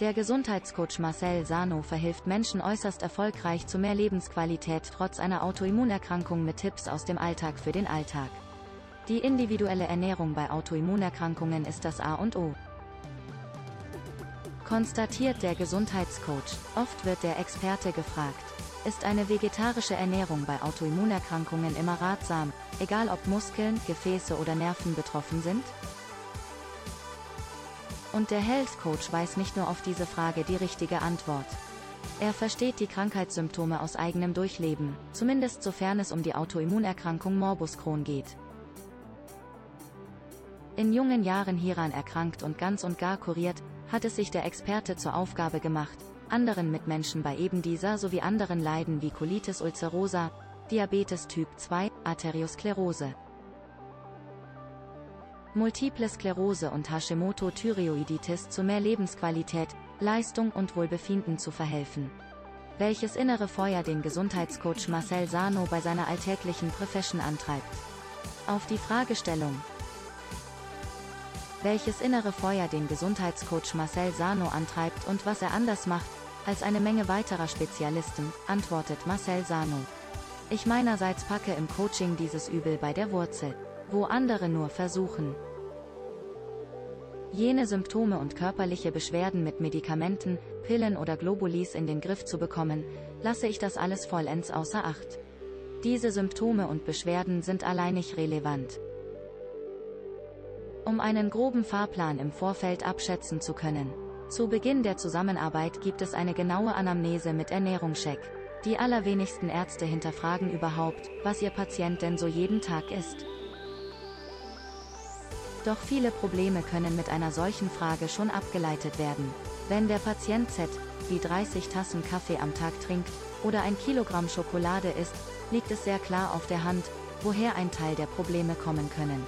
Der Gesundheitscoach Marcel Sano verhilft Menschen äußerst erfolgreich zu mehr Lebensqualität trotz einer Autoimmunerkrankung mit Tipps aus dem Alltag für den Alltag. Die individuelle Ernährung bei Autoimmunerkrankungen ist das A und O. Konstatiert der Gesundheitscoach. Oft wird der Experte gefragt. Ist eine vegetarische Ernährung bei Autoimmunerkrankungen immer ratsam, egal ob Muskeln, Gefäße oder Nerven betroffen sind? Und der Health Coach weiß nicht nur auf diese Frage die richtige Antwort. Er versteht die Krankheitssymptome aus eigenem Durchleben, zumindest sofern es um die Autoimmunerkrankung Morbus Crohn geht. In jungen Jahren hieran erkrankt und ganz und gar kuriert, hat es sich der Experte zur Aufgabe gemacht, anderen Mitmenschen bei eben dieser sowie anderen Leiden wie Colitis ulcerosa, Diabetes Typ 2, Arteriosklerose, Multiple Sklerose und Hashimoto-Thyreoiditis zu mehr Lebensqualität, Leistung und Wohlbefinden zu verhelfen. Welches innere Feuer den Gesundheitscoach Marcel Sano bei seiner alltäglichen Profession antreibt. Auf die Fragestellung. Welches innere Feuer den Gesundheitscoach Marcel Sano antreibt und was er anders macht, als eine Menge weiterer Spezialisten, antwortet Marcel Sano. Ich meinerseits packe im Coaching dieses Übel bei der Wurzel wo andere nur versuchen, jene Symptome und körperliche Beschwerden mit Medikamenten, Pillen oder Globulis in den Griff zu bekommen, lasse ich das alles vollends außer Acht. Diese Symptome und Beschwerden sind alleinig relevant. Um einen groben Fahrplan im Vorfeld abschätzen zu können. Zu Beginn der Zusammenarbeit gibt es eine genaue Anamnese mit Ernährungscheck. Die allerwenigsten Ärzte hinterfragen überhaupt, was ihr Patient denn so jeden Tag isst. Doch viele Probleme können mit einer solchen Frage schon abgeleitet werden. Wenn der Patient Z, wie 30 Tassen Kaffee am Tag trinkt, oder ein Kilogramm Schokolade isst, liegt es sehr klar auf der Hand, woher ein Teil der Probleme kommen können.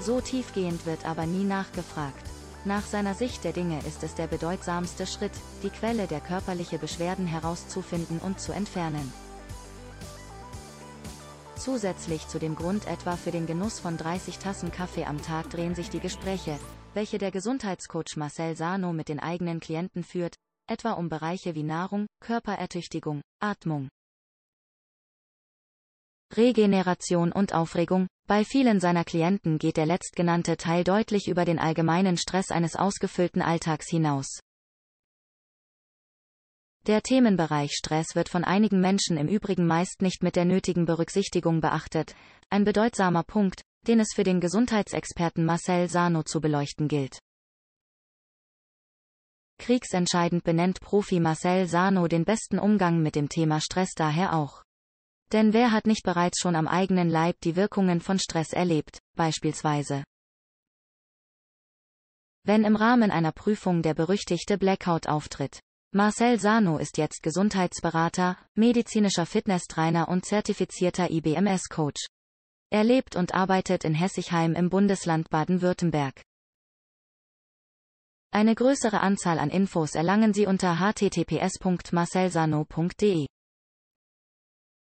So tiefgehend wird aber nie nachgefragt. Nach seiner Sicht der Dinge ist es der bedeutsamste Schritt, die Quelle der körperlichen Beschwerden herauszufinden und zu entfernen. Zusätzlich zu dem Grund etwa für den Genuss von 30 Tassen Kaffee am Tag drehen sich die Gespräche, welche der Gesundheitscoach Marcel Sano mit den eigenen Klienten führt, etwa um Bereiche wie Nahrung, Körperertüchtigung, Atmung, Regeneration und Aufregung. Bei vielen seiner Klienten geht der letztgenannte Teil deutlich über den allgemeinen Stress eines ausgefüllten Alltags hinaus. Der Themenbereich Stress wird von einigen Menschen im Übrigen meist nicht mit der nötigen Berücksichtigung beachtet, ein bedeutsamer Punkt, den es für den Gesundheitsexperten Marcel Sano zu beleuchten gilt. Kriegsentscheidend benennt Profi Marcel Sano den besten Umgang mit dem Thema Stress daher auch. Denn wer hat nicht bereits schon am eigenen Leib die Wirkungen von Stress erlebt, beispielsweise wenn im Rahmen einer Prüfung der berüchtigte Blackout auftritt. Marcel Sano ist jetzt Gesundheitsberater, medizinischer Fitnesstrainer und zertifizierter IBMS-Coach. Er lebt und arbeitet in Hessigheim im Bundesland Baden-Württemberg. Eine größere Anzahl an Infos erlangen Sie unter https.marcelsano.de.